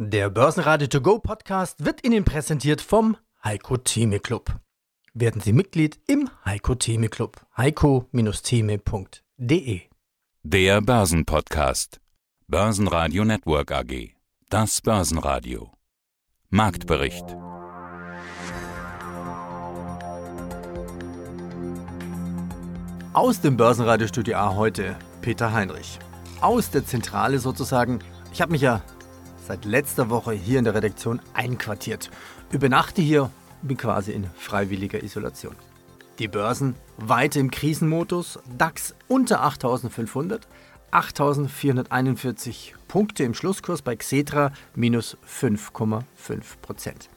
Der Börsenradio To Go Podcast wird Ihnen präsentiert vom Heiko Theme Club. Werden Sie Mitglied im Heiko Theme Club. heiko-theme.de Der Börsenpodcast. Börsenradio Network AG. Das Börsenradio. Marktbericht. Aus dem Börsenradiostudio A heute Peter Heinrich. Aus der Zentrale sozusagen. Ich habe mich ja seit letzter Woche hier in der Redaktion einquartiert. Übernachte hier, bin quasi in freiwilliger Isolation. Die Börsen weiter im Krisenmodus, DAX unter 8500, 8441 Punkte im Schlusskurs bei Xetra minus 5,5 Prozent.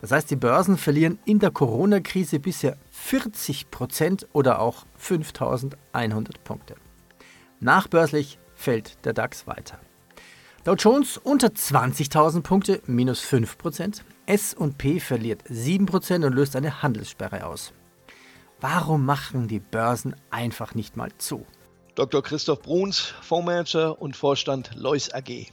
Das heißt, die Börsen verlieren in der Corona-Krise bisher 40 Prozent oder auch 5100 Punkte. Nachbörslich fällt der DAX weiter. Dow Jones unter 20.000 Punkte, minus 5%. S&P verliert 7% und löst eine Handelssperre aus. Warum machen die Börsen einfach nicht mal zu? Dr. Christoph Bruns, Fondsmanager und Vorstand Lois AG.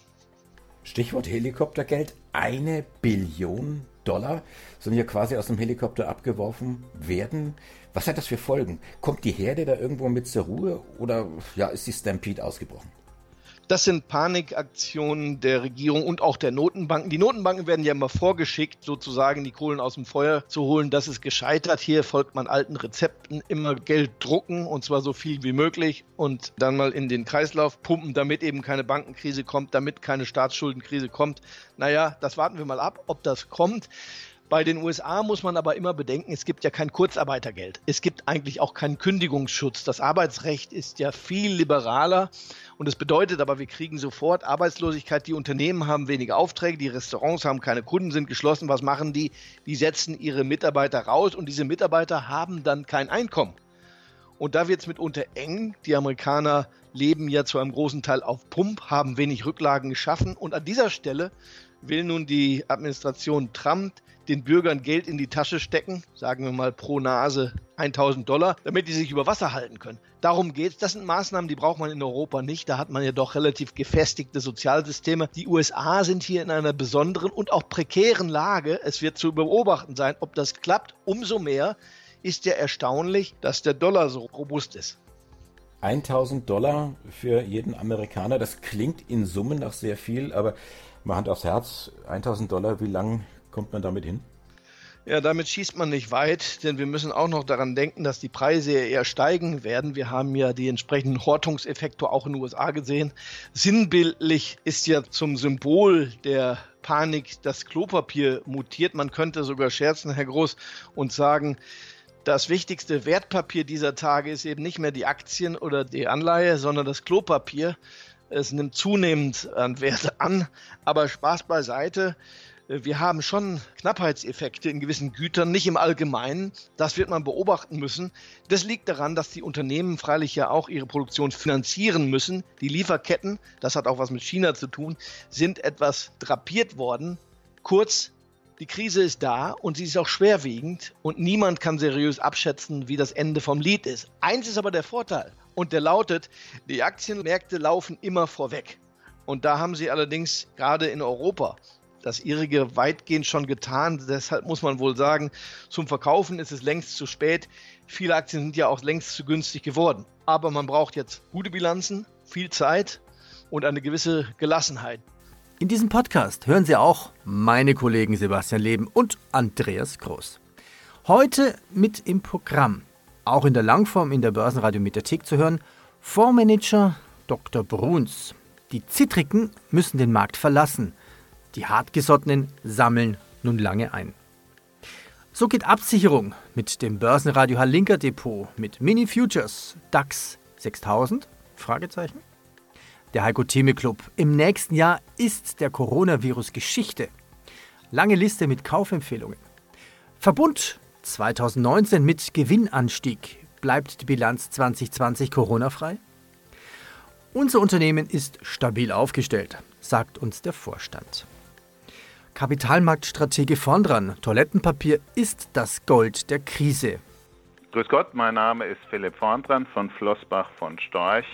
Stichwort Helikoptergeld, eine Billion Dollar sollen hier quasi aus dem Helikopter abgeworfen werden. Was hat das für Folgen? Kommt die Herde da irgendwo mit zur Ruhe oder ja, ist die Stampede ausgebrochen? Das sind Panikaktionen der Regierung und auch der Notenbanken. Die Notenbanken werden ja immer vorgeschickt, sozusagen die Kohlen aus dem Feuer zu holen. Das ist gescheitert. Hier folgt man alten Rezepten, immer Geld drucken und zwar so viel wie möglich und dann mal in den Kreislauf pumpen, damit eben keine Bankenkrise kommt, damit keine Staatsschuldenkrise kommt. Naja, das warten wir mal ab, ob das kommt. Bei den USA muss man aber immer bedenken, es gibt ja kein Kurzarbeitergeld. Es gibt eigentlich auch keinen Kündigungsschutz. Das Arbeitsrecht ist ja viel liberaler und es bedeutet aber, wir kriegen sofort Arbeitslosigkeit. Die Unternehmen haben weniger Aufträge, die Restaurants haben keine Kunden, sind geschlossen. Was machen die? Die setzen ihre Mitarbeiter raus und diese Mitarbeiter haben dann kein Einkommen. Und da wird es mitunter eng. Die Amerikaner leben ja zu einem großen Teil auf Pump, haben wenig Rücklagen geschaffen. Und an dieser Stelle will nun die Administration Trump den Bürgern Geld in die Tasche stecken, sagen wir mal pro Nase 1000 Dollar, damit die sich über Wasser halten können. Darum geht es. Das sind Maßnahmen, die braucht man in Europa nicht. Da hat man ja doch relativ gefestigte Sozialsysteme. Die USA sind hier in einer besonderen und auch prekären Lage. Es wird zu beobachten sein, ob das klappt. Umso mehr ist ja erstaunlich, dass der Dollar so robust ist. 1000 Dollar für jeden Amerikaner, das klingt in Summen nach sehr viel, aber mal Hand aufs Herz, 1000 Dollar, wie lang kommt man damit hin? Ja, damit schießt man nicht weit, denn wir müssen auch noch daran denken, dass die Preise eher steigen werden. Wir haben ja die entsprechenden Hortungseffekte auch in den USA gesehen. Sinnbildlich ist ja zum Symbol der Panik das Klopapier mutiert. Man könnte sogar scherzen, Herr Groß, und sagen, das wichtigste Wertpapier dieser Tage ist eben nicht mehr die Aktien oder die Anleihe, sondern das Klopapier. Es nimmt zunehmend an Wert an, aber Spaß beiseite. Wir haben schon Knappheitseffekte in gewissen Gütern, nicht im Allgemeinen. Das wird man beobachten müssen. Das liegt daran, dass die Unternehmen freilich ja auch ihre Produktion finanzieren müssen. Die Lieferketten, das hat auch was mit China zu tun, sind etwas drapiert worden. Kurz, die Krise ist da und sie ist auch schwerwiegend und niemand kann seriös abschätzen, wie das Ende vom Lied ist. Eins ist aber der Vorteil und der lautet, die Aktienmärkte laufen immer vorweg. Und da haben sie allerdings gerade in Europa das ihrige weitgehend schon getan. Deshalb muss man wohl sagen, zum Verkaufen ist es längst zu spät. Viele Aktien sind ja auch längst zu günstig geworden. Aber man braucht jetzt gute Bilanzen, viel Zeit und eine gewisse Gelassenheit. In diesem Podcast hören Sie auch meine Kollegen Sebastian Leben und Andreas Groß. Heute mit im Programm, auch in der Langform in der Börsenradio Mediathek zu hören, Fondsmanager Dr. Bruns. Die Zittrigen müssen den Markt verlassen – die Hartgesottenen sammeln nun lange ein. So geht Absicherung mit dem Börsenradio Halinka Depot mit Mini Futures DAX 6000? Fragezeichen. Der Heiko Theme Club. Im nächsten Jahr ist der Coronavirus Geschichte. Lange Liste mit Kaufempfehlungen. Verbund 2019 mit Gewinnanstieg. Bleibt die Bilanz 2020 Corona-frei? Unser Unternehmen ist stabil aufgestellt, sagt uns der Vorstand. Kapitalmarktstratege vorn dran. Toilettenpapier ist das Gold der Krise. Grüß Gott, mein Name ist Philipp Vorndran von Flossbach von Storch.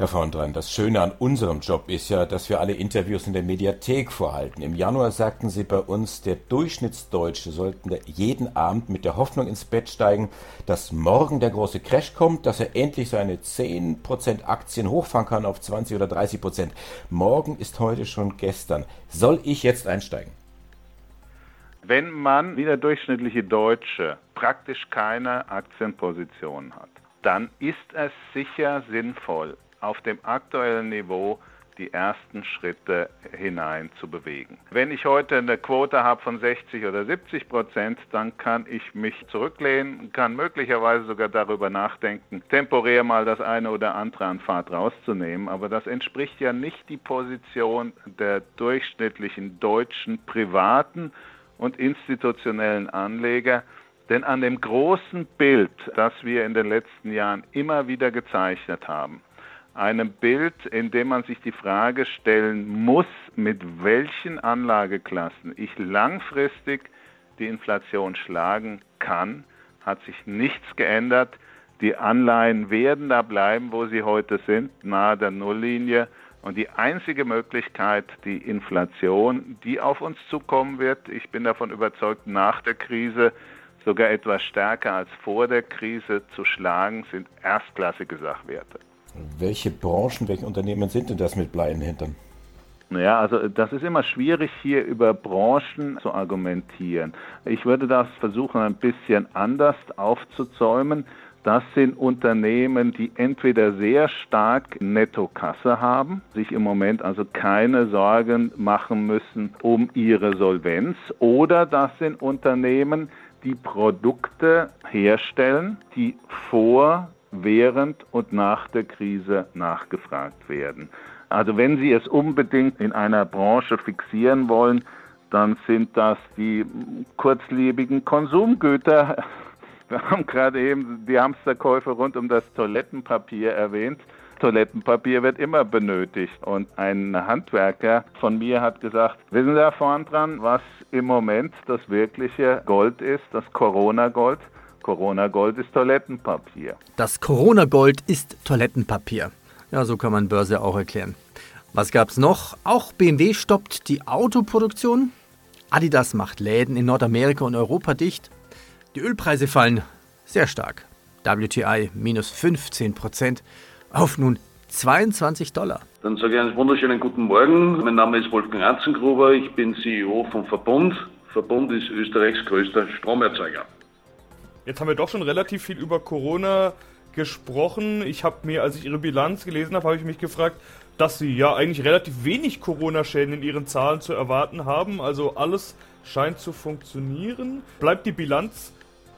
Herr von Dran, das Schöne an unserem Job ist ja, dass wir alle Interviews in der Mediathek vorhalten. Im Januar sagten Sie bei uns, der Durchschnittsdeutsche sollten jeden Abend mit der Hoffnung ins Bett steigen, dass morgen der große Crash kommt, dass er endlich seine 10% Aktien hochfahren kann auf 20 oder 30%. Morgen ist heute schon gestern. Soll ich jetzt einsteigen? Wenn man wie der durchschnittliche Deutsche praktisch keine Aktienposition hat, dann ist es sicher sinnvoll, auf dem aktuellen Niveau die ersten Schritte hinein zu bewegen. Wenn ich heute eine Quote habe von 60 oder 70 Prozent, dann kann ich mich zurücklehnen, kann möglicherweise sogar darüber nachdenken, temporär mal das eine oder andere an Fahrt rauszunehmen. Aber das entspricht ja nicht die Position der durchschnittlichen deutschen privaten und institutionellen Anleger. Denn an dem großen Bild, das wir in den letzten Jahren immer wieder gezeichnet haben, einem Bild, in dem man sich die Frage stellen muss, mit welchen Anlageklassen ich langfristig die Inflation schlagen kann, hat sich nichts geändert. Die Anleihen werden da bleiben, wo sie heute sind, nahe der Nulllinie. Und die einzige Möglichkeit, die Inflation, die auf uns zukommen wird, ich bin davon überzeugt, nach der Krise sogar etwas stärker als vor der Krise zu schlagen, sind erstklassige Sachwerte. Welche Branchen, welche Unternehmen sind denn das mit Blei im Hintern? Naja, also das ist immer schwierig hier über Branchen zu argumentieren. Ich würde das versuchen ein bisschen anders aufzuzäumen. Das sind Unternehmen, die entweder sehr stark Nettokasse haben, sich im Moment also keine Sorgen machen müssen um ihre Solvenz, oder das sind Unternehmen, die Produkte herstellen, die vor während und nach der Krise nachgefragt werden. Also wenn Sie es unbedingt in einer Branche fixieren wollen, dann sind das die kurzlebigen Konsumgüter. Wir haben gerade eben die Hamsterkäufe rund um das Toilettenpapier erwähnt. Toilettenpapier wird immer benötigt. Und ein Handwerker von mir hat gesagt, wissen Sie, Herr vorn dran, was im Moment das wirkliche Gold ist, das Corona-Gold? Corona-Gold ist Toilettenpapier. Das Corona-Gold ist Toilettenpapier. Ja, so kann man Börse auch erklären. Was gab's noch? Auch BMW stoppt die Autoproduktion. Adidas macht Läden in Nordamerika und Europa dicht. Die Ölpreise fallen sehr stark. WTI minus 15 Prozent auf nun 22 Dollar. Dann sage ich einen wunderschönen guten Morgen. Mein Name ist Wolfgang Anzengruber. Ich bin CEO vom Verbund. Verbund ist Österreichs größter Stromerzeuger. Jetzt haben wir doch schon relativ viel über Corona gesprochen. Ich habe mir, als ich Ihre Bilanz gelesen habe, habe ich mich gefragt, dass Sie ja eigentlich relativ wenig Corona-Schäden in Ihren Zahlen zu erwarten haben. Also alles scheint zu funktionieren. Bleibt die Bilanz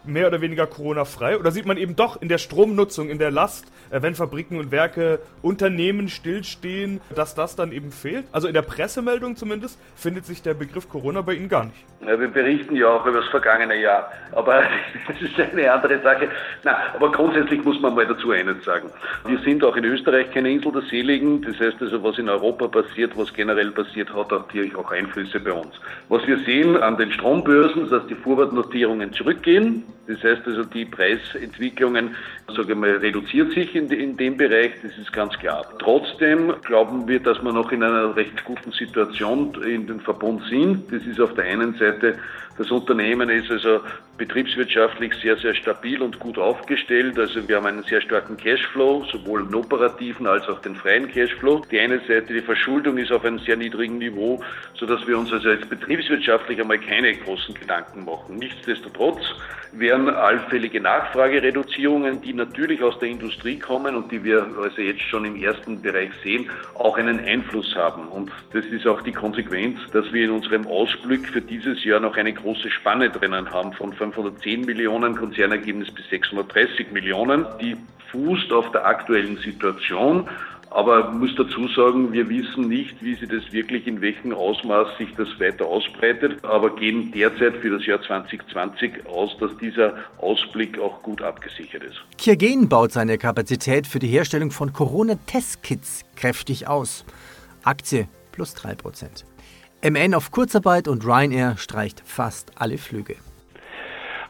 mehr oder weniger Corona-frei? Oder sieht man eben doch in der Stromnutzung, in der Last, wenn Fabriken und Werke, Unternehmen stillstehen, dass das dann eben fehlt? Also in der Pressemeldung zumindest findet sich der Begriff Corona bei Ihnen gar nicht. Ja, wir berichten ja auch über das vergangene Jahr, aber das ist eine andere Sache. Na, aber grundsätzlich muss man mal dazu eines sagen. Wir sind auch in Österreich keine Insel der Seligen. Das heißt also, was in Europa passiert, was generell passiert, hat natürlich auch Einflüsse bei uns. Was wir sehen an den Strombörsen, dass die Vorwortnotierungen zurückgehen. Das heißt also, die Preisentwicklungen, sage ich mal, reduziert sich in, in dem Bereich, das ist ganz klar. Trotzdem glauben wir, dass wir noch in einer recht guten Situation in den Verbund sind. Das ist auf der einen Seite das Unternehmen ist also betriebswirtschaftlich sehr, sehr stabil und gut aufgestellt. Also wir haben einen sehr starken Cashflow, sowohl den operativen als auch den freien Cashflow. Die eine Seite, die Verschuldung ist auf einem sehr niedrigen Niveau, sodass wir uns also jetzt betriebswirtschaftlich einmal keine großen Gedanken machen. Nichtsdestotrotz werden allfällige Nachfragereduzierungen, die natürlich aus der Industrie kommen und die wir also jetzt schon im ersten Bereich sehen, auch einen Einfluss haben. Und das ist auch die Konsequenz, dass wir in unserem Ausblick für dieses Jahr noch eine große Spanne drinnen haben von 510 Millionen Konzernergebnis bis 630 Millionen. Die fußt auf der aktuellen Situation. Aber ich muss dazu sagen, wir wissen nicht, wie sich das wirklich, in welchem Ausmaß sich das weiter ausbreitet, aber gehen derzeit für das Jahr 2020 aus, dass dieser Ausblick auch gut abgesichert ist. Kiergen baut seine Kapazität für die Herstellung von Corona-Testkits kräftig aus. Aktie plus 3%. MN auf Kurzarbeit und Ryanair streicht fast alle Flüge.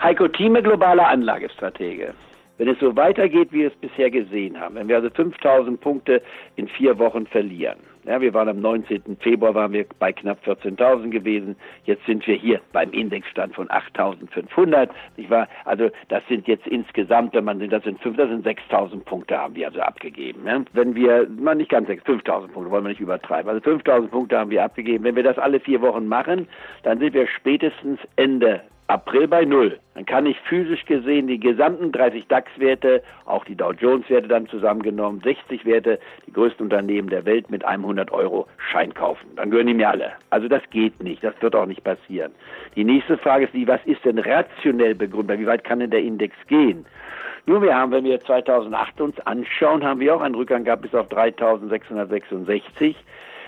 Heiko Thieme, globaler Anlagestratege. Wenn es so weitergeht, wie wir es bisher gesehen haben, wenn wir also 5000 Punkte in vier Wochen verlieren, ja, wir waren am 19. Februar waren wir bei knapp 14.000 gewesen. Jetzt sind wir hier beim Indexstand von 8.500. Nicht wahr? Also das sind jetzt insgesamt, wenn man das sind fünf, das sind 6.000 Punkte haben wir also abgegeben. Ja? Wenn wir, man nicht ganz 5.000 Punkte, wollen wir nicht übertreiben. Also 5.000 Punkte haben wir abgegeben. Wenn wir das alle vier Wochen machen, dann sind wir spätestens Ende April bei Null. Dann kann ich physisch gesehen die gesamten 30 DAX-Werte, auch die Dow Jones-Werte dann zusammengenommen, 60 Werte, die größten Unternehmen der Welt mit einem 100 Euro Schein kaufen. Dann gehören die mir alle. Also das geht nicht. Das wird auch nicht passieren. Die nächste Frage ist die, was ist denn rationell begründet? Wie weit kann denn der Index gehen? Nur wir haben, wenn wir 2008 uns anschauen, haben wir auch einen Rückgang gehabt bis auf 3666.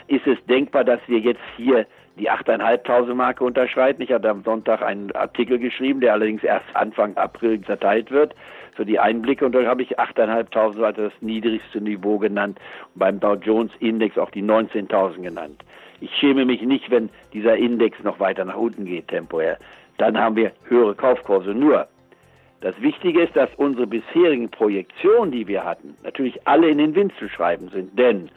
Ist es denkbar, dass wir jetzt hier die 8.500 Marke unterschreiten. Ich hatte am Sonntag einen Artikel geschrieben, der allerdings erst Anfang April zerteilt wird für die Einblicke und da habe ich 8.500 weiter das niedrigste Niveau genannt und beim Dow Jones Index auch die 19.000 genannt. Ich schäme mich nicht, wenn dieser Index noch weiter nach unten geht temporär. Dann haben wir höhere Kaufkurse. Nur, das Wichtige ist, dass unsere bisherigen Projektionen, die wir hatten, natürlich alle in den Wind zu schreiben sind. Denn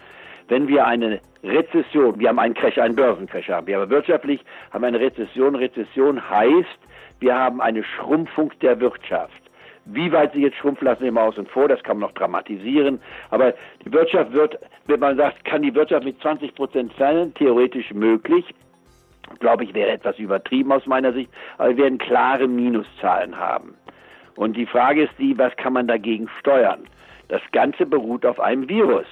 wenn wir eine Rezession, wir haben einen Crash, einen Börsencrash haben wir, aber wirtschaftlich haben wir eine Rezession. Rezession heißt, wir haben eine Schrumpfung der Wirtschaft. Wie weit sie jetzt schrumpfen, lassen wir mal außen vor, das kann man noch dramatisieren. Aber die Wirtschaft wird, wenn man sagt, kann die Wirtschaft mit 20 Prozent fallen, theoretisch möglich. Glaube ich, wäre etwas übertrieben aus meiner Sicht, aber wir werden klare Minuszahlen haben. Und die Frage ist die, was kann man dagegen steuern? Das Ganze beruht auf einem Virus.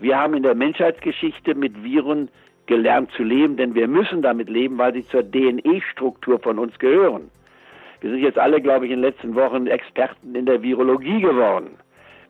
Wir haben in der Menschheitsgeschichte mit Viren gelernt zu leben, denn wir müssen damit leben, weil sie zur DNA-Struktur von uns gehören. Wir sind jetzt alle, glaube ich, in den letzten Wochen Experten in der Virologie geworden.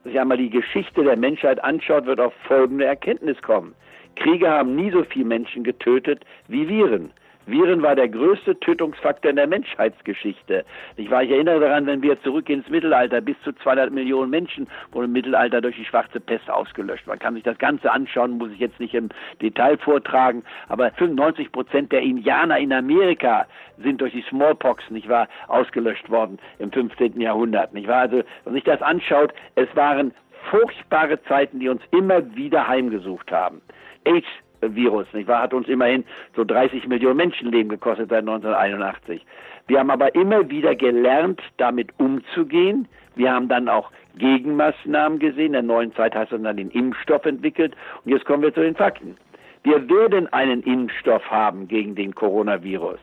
Wenn sich einmal die Geschichte der Menschheit anschaut, wird auf folgende Erkenntnis kommen. Kriege haben nie so viele Menschen getötet wie Viren. Viren war der größte Tötungsfaktor in der Menschheitsgeschichte. Ich, war, ich erinnere daran, wenn wir zurückgehen ins Mittelalter, bis zu 200 Millionen Menschen wurden im Mittelalter durch die schwarze Pest ausgelöscht. Man kann sich das Ganze anschauen, muss ich jetzt nicht im Detail vortragen, aber 95 Prozent der Indianer in Amerika sind durch die Smallpox, nicht wahr, ausgelöscht worden im 15. Jahrhundert, nicht wahr? Also, wenn man sich das anschaut, es waren furchtbare Zeiten, die uns immer wieder heimgesucht haben. AIDS Virus, nicht wahr? Hat uns immerhin so 30 Millionen Menschenleben gekostet seit 1981. Wir haben aber immer wieder gelernt, damit umzugehen. Wir haben dann auch Gegenmaßnahmen gesehen. In der neuen Zeit heißt es dann den Impfstoff entwickelt. Und jetzt kommen wir zu den Fakten. Wir werden einen Impfstoff haben gegen den Coronavirus.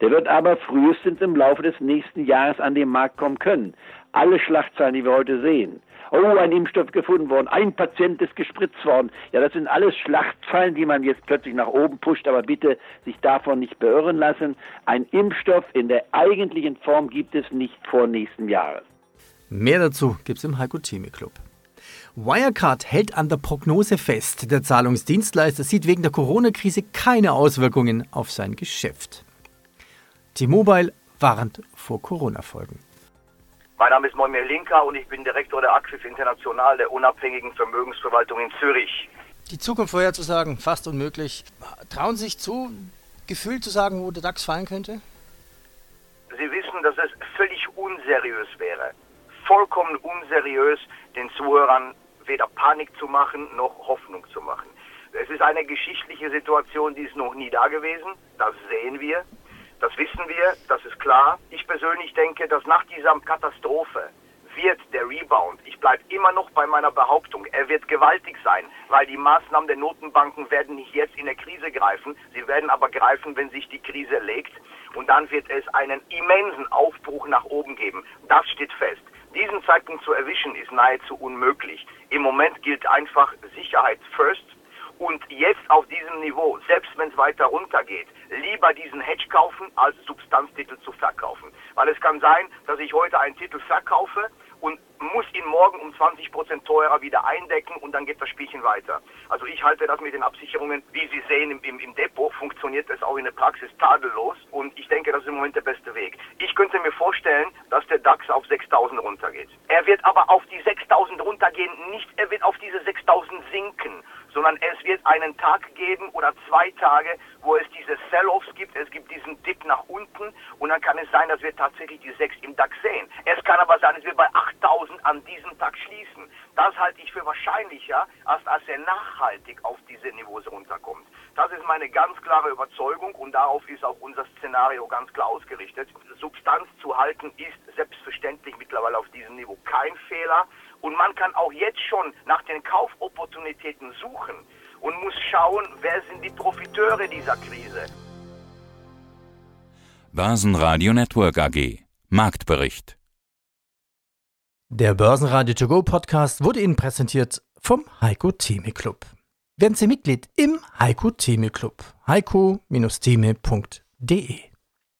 Der wird aber frühestens im Laufe des nächsten Jahres an den Markt kommen können. Alle Schlachtzahlen, die wir heute sehen, oh, ein Impfstoff gefunden worden, ein Patient ist gespritzt worden. Ja, das sind alles Schlachtzahlen, die man jetzt plötzlich nach oben pusht, aber bitte sich davon nicht beirren lassen. Ein Impfstoff in der eigentlichen Form gibt es nicht vor nächsten Jahres. Mehr dazu gibt es im Heiko Theme Club. Wirecard hält an der Prognose fest. Der Zahlungsdienstleister sieht wegen der Corona-Krise keine Auswirkungen auf sein Geschäft. T-Mobile warnt vor Corona-Folgen. Mein Name ist Moimir Linka und ich bin Direktor der Axis International der unabhängigen Vermögensverwaltung in Zürich. Die Zukunft vorherzusagen, fast unmöglich. Trauen Sie sich zu, gefühlt zu sagen, wo der DAX fallen könnte? Sie wissen, dass es völlig unseriös wäre. Vollkommen unseriös, den Zuhörern weder Panik zu machen noch Hoffnung zu machen. Es ist eine geschichtliche Situation, die ist noch nie da gewesen. Das sehen wir. Das wissen wir, das ist klar. Ich persönlich denke, dass nach dieser Katastrophe wird der Rebound, ich bleibe immer noch bei meiner Behauptung, er wird gewaltig sein, weil die Maßnahmen der Notenbanken werden nicht jetzt in der Krise greifen, sie werden aber greifen, wenn sich die Krise legt und dann wird es einen immensen Aufbruch nach oben geben. Das steht fest. Diesen Zeitpunkt zu erwischen ist nahezu unmöglich. Im Moment gilt einfach Sicherheit first und jetzt auf diesem Niveau, selbst wenn es weiter runtergeht, lieber diesen Hedge kaufen, als Substanztitel zu verkaufen. Weil es kann sein, dass ich heute einen Titel verkaufe und muss ihn morgen um 20 Prozent teurer wieder eindecken und dann geht das Spielchen weiter. Also ich halte das mit den Absicherungen, wie Sie sehen, im, im, im Depot funktioniert es auch in der Praxis tadellos und ich denke, das ist im Moment der beste Weg. Ich könnte mir vorstellen, dass der DAX auf 6000 runtergeht. Er wird aber auf die 6000 runtergehen, nicht, er wird auf diese 6000 sinken, sondern es wird einen Tag geben oder zwei Tage, wo es die diese Sell-Offs gibt, es gibt diesen Dip nach unten und dann kann es sein, dass wir tatsächlich die 6 im DAX sehen. Es kann aber sein, dass wir bei 8000 an diesem Tag schließen. Das halte ich für wahrscheinlicher, als dass er nachhaltig auf diese Niveaus runterkommt. Das ist meine ganz klare Überzeugung und darauf ist auch unser Szenario ganz klar ausgerichtet. Substanz zu halten ist selbstverständlich mittlerweile auf diesem Niveau kein Fehler und man kann auch jetzt schon nach den Kaufopportunitäten suchen und muss schauen, wer sind die Profiteure dieser Krise. Börsenradio Network AG Marktbericht Der Börsenradio To Go Podcast wurde Ihnen präsentiert vom Heiko Theme Club. Werden Sie Mitglied im Heiko Theme Club. heiko-theme.de D.